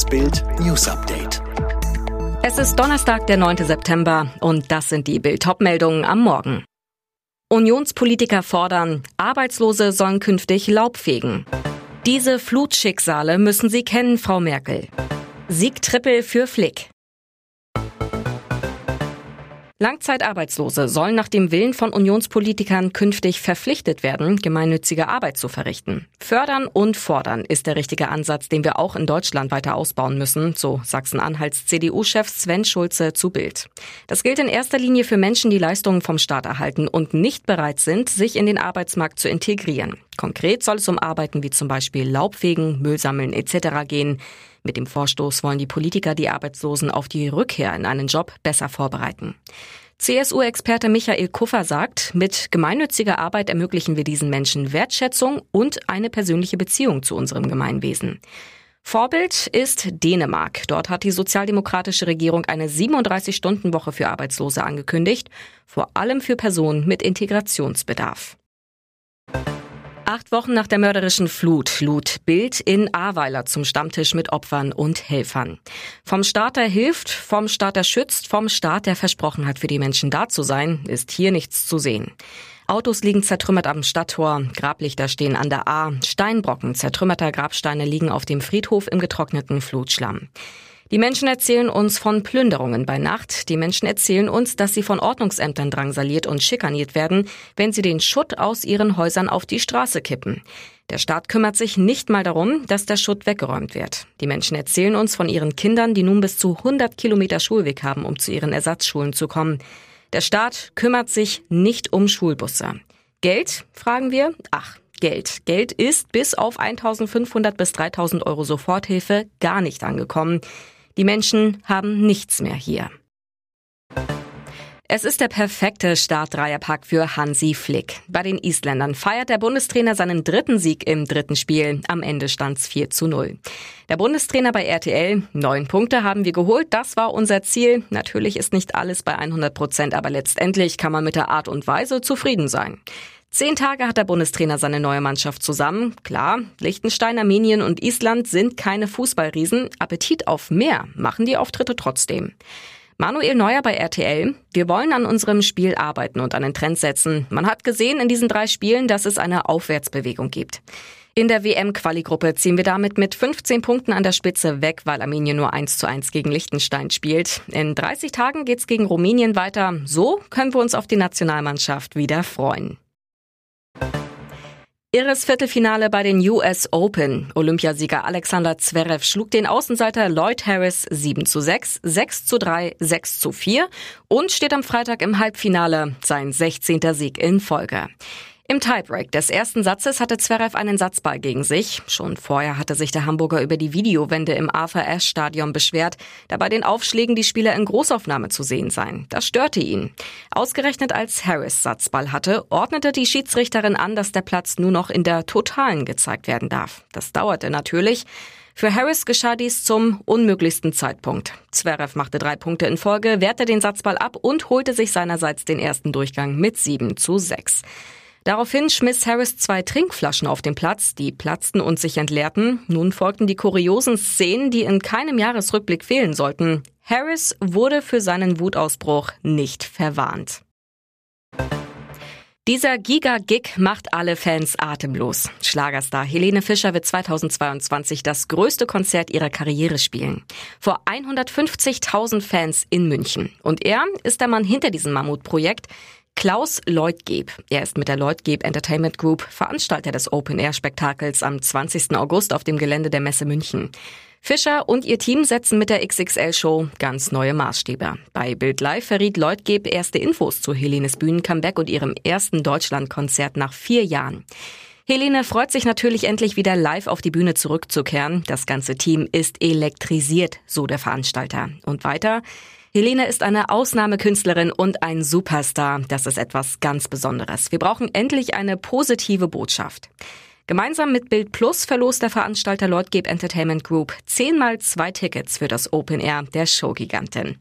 Das Bild News Update. Es ist Donnerstag, der 9. September und das sind die Bild-Top-Meldungen am Morgen. Unionspolitiker fordern, Arbeitslose sollen künftig Laub fegen. Diese Flutschicksale müssen Sie kennen, Frau Merkel. Siegtrippel für Flick. Langzeitarbeitslose sollen nach dem Willen von Unionspolitikern künftig verpflichtet werden, gemeinnützige Arbeit zu verrichten. Fördern und fordern ist der richtige Ansatz, den wir auch in Deutschland weiter ausbauen müssen, so Sachsen-Anhalts CDU-Chef Sven Schulze zu Bild. Das gilt in erster Linie für Menschen, die Leistungen vom Staat erhalten und nicht bereit sind, sich in den Arbeitsmarkt zu integrieren. Konkret soll es um Arbeiten wie zum Beispiel Laubfegen, Müll sammeln etc. gehen. Mit dem Vorstoß wollen die Politiker die Arbeitslosen auf die Rückkehr in einen Job besser vorbereiten. CSU-Experte Michael Kuffer sagt, mit gemeinnütziger Arbeit ermöglichen wir diesen Menschen Wertschätzung und eine persönliche Beziehung zu unserem Gemeinwesen. Vorbild ist Dänemark. Dort hat die sozialdemokratische Regierung eine 37-Stunden-Woche für Arbeitslose angekündigt, vor allem für Personen mit Integrationsbedarf. Acht Wochen nach der mörderischen Flut lud Bild in Ahrweiler zum Stammtisch mit Opfern und Helfern. Vom Staat, der hilft, vom Staat, der schützt, vom Staat, der versprochen hat, für die Menschen da zu sein, ist hier nichts zu sehen. Autos liegen zertrümmert am Stadttor, Grablichter stehen an der A, Steinbrocken zertrümmerter Grabsteine liegen auf dem Friedhof im getrockneten Flutschlamm. Die Menschen erzählen uns von Plünderungen bei Nacht. Die Menschen erzählen uns, dass sie von Ordnungsämtern drangsaliert und schikaniert werden, wenn sie den Schutt aus ihren Häusern auf die Straße kippen. Der Staat kümmert sich nicht mal darum, dass der Schutt weggeräumt wird. Die Menschen erzählen uns von ihren Kindern, die nun bis zu 100 Kilometer Schulweg haben, um zu ihren Ersatzschulen zu kommen. Der Staat kümmert sich nicht um Schulbusse. Geld, fragen wir? Ach, Geld. Geld ist bis auf 1500 bis 3000 Euro Soforthilfe gar nicht angekommen. Die Menschen haben nichts mehr hier. Es ist der perfekte Startdreierpack für Hansi Flick. Bei den Isländern feiert der Bundestrainer seinen dritten Sieg im dritten Spiel. Am Ende stand's 4 zu 0. Der Bundestrainer bei RTL, neun Punkte haben wir geholt, das war unser Ziel. Natürlich ist nicht alles bei 100 Prozent, aber letztendlich kann man mit der Art und Weise zufrieden sein. Zehn Tage hat der Bundestrainer seine neue Mannschaft zusammen. Klar, Liechtenstein, Armenien und Island sind keine Fußballriesen. Appetit auf mehr machen die Auftritte trotzdem. Manuel Neuer bei RTL. Wir wollen an unserem Spiel arbeiten und einen Trend setzen. Man hat gesehen in diesen drei Spielen, dass es eine Aufwärtsbewegung gibt. In der WM-Quali-Gruppe ziehen wir damit mit 15 Punkten an der Spitze weg, weil Armenien nur 1 zu 1 gegen Liechtenstein spielt. In 30 Tagen geht's gegen Rumänien weiter. So können wir uns auf die Nationalmannschaft wieder freuen. Irres Viertelfinale bei den US Open. Olympiasieger Alexander Zverev schlug den Außenseiter Lloyd Harris 7 zu 6, 6 zu 3, 6 zu 4 und steht am Freitag im Halbfinale, sein 16. Sieg in Folge. Im Tiebreak des ersten Satzes hatte Zverev einen Satzball gegen sich. Schon vorher hatte sich der Hamburger über die Videowände im Arthur Ashe Stadion beschwert, da bei den Aufschlägen die Spieler in Großaufnahme zu sehen seien. Das störte ihn. Ausgerechnet als Harris Satzball hatte, ordnete die Schiedsrichterin an, dass der Platz nur noch in der Totalen gezeigt werden darf. Das dauerte natürlich. Für Harris geschah dies zum unmöglichsten Zeitpunkt. Zverev machte drei Punkte in Folge, wehrte den Satzball ab und holte sich seinerseits den ersten Durchgang mit 7 zu 6. Daraufhin schmiss Harris zwei Trinkflaschen auf den Platz, die platzten und sich entleerten. Nun folgten die kuriosen Szenen, die in keinem Jahresrückblick fehlen sollten. Harris wurde für seinen Wutausbruch nicht verwarnt. Dieser Giga-Gig macht alle Fans atemlos. Schlagerstar Helene Fischer wird 2022 das größte Konzert ihrer Karriere spielen. Vor 150.000 Fans in München. Und er ist der Mann hinter diesem Mammutprojekt. Klaus Leutgeb. Er ist mit der Leutgeb Entertainment Group Veranstalter des Open-Air-Spektakels am 20. August auf dem Gelände der Messe München. Fischer und ihr Team setzen mit der XXL-Show ganz neue Maßstäbe. Bei Bild Live verriet Leutgeb erste Infos zu Helenes Bühnencomeback und ihrem ersten Deutschlandkonzert nach vier Jahren. Helene freut sich natürlich endlich wieder live auf die Bühne zurückzukehren. Das ganze Team ist elektrisiert, so der Veranstalter. Und weiter, Helene ist eine Ausnahmekünstlerin und ein Superstar. Das ist etwas ganz Besonderes. Wir brauchen endlich eine positive Botschaft. Gemeinsam mit Bild Plus verlost der Veranstalter Lordgeb Entertainment Group zehnmal zwei Tickets für das Open Air der Showgigantin.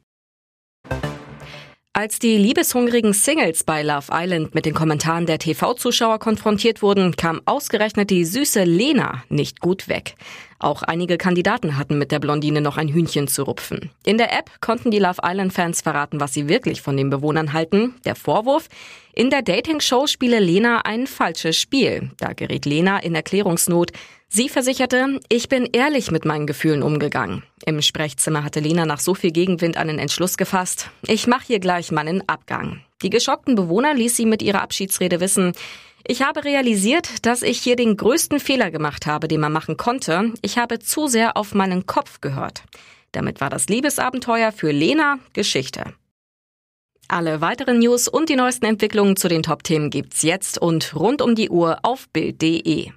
Als die liebeshungrigen Singles bei Love Island mit den Kommentaren der TV-Zuschauer konfrontiert wurden, kam ausgerechnet die süße Lena nicht gut weg. Auch einige Kandidaten hatten mit der Blondine noch ein Hühnchen zu rupfen. In der App konnten die Love Island-Fans verraten, was sie wirklich von den Bewohnern halten. Der Vorwurf? In der Dating-Show spiele Lena ein falsches Spiel. Da gerät Lena in Erklärungsnot. Sie versicherte, ich bin ehrlich mit meinen Gefühlen umgegangen. Im Sprechzimmer hatte Lena nach so viel Gegenwind einen Entschluss gefasst. Ich mache hier gleich meinen Abgang. Die geschockten Bewohner ließ sie mit ihrer Abschiedsrede wissen, ich habe realisiert, dass ich hier den größten Fehler gemacht habe, den man machen konnte. Ich habe zu sehr auf meinen Kopf gehört. Damit war das Liebesabenteuer für Lena Geschichte. Alle weiteren News und die neuesten Entwicklungen zu den Top-Themen gibt's jetzt und rund um die Uhr auf Bild.de.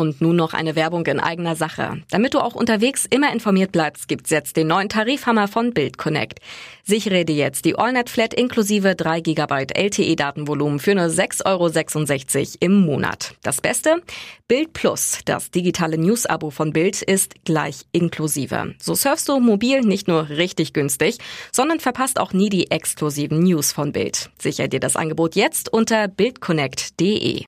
Und nun noch eine Werbung in eigener Sache. Damit du auch unterwegs immer informiert bleibst, gibt's jetzt den neuen Tarifhammer von Bild Connect. Sichere dir jetzt die AllNet Flat inklusive 3 GB LTE-Datenvolumen für nur 6,66 Euro im Monat. Das Beste? Bild Plus, das digitale News-Abo von Bild, ist gleich inklusive. So surfst du mobil nicht nur richtig günstig, sondern verpasst auch nie die exklusiven News von Bild. Sicher dir das Angebot jetzt unter bildconnect.de.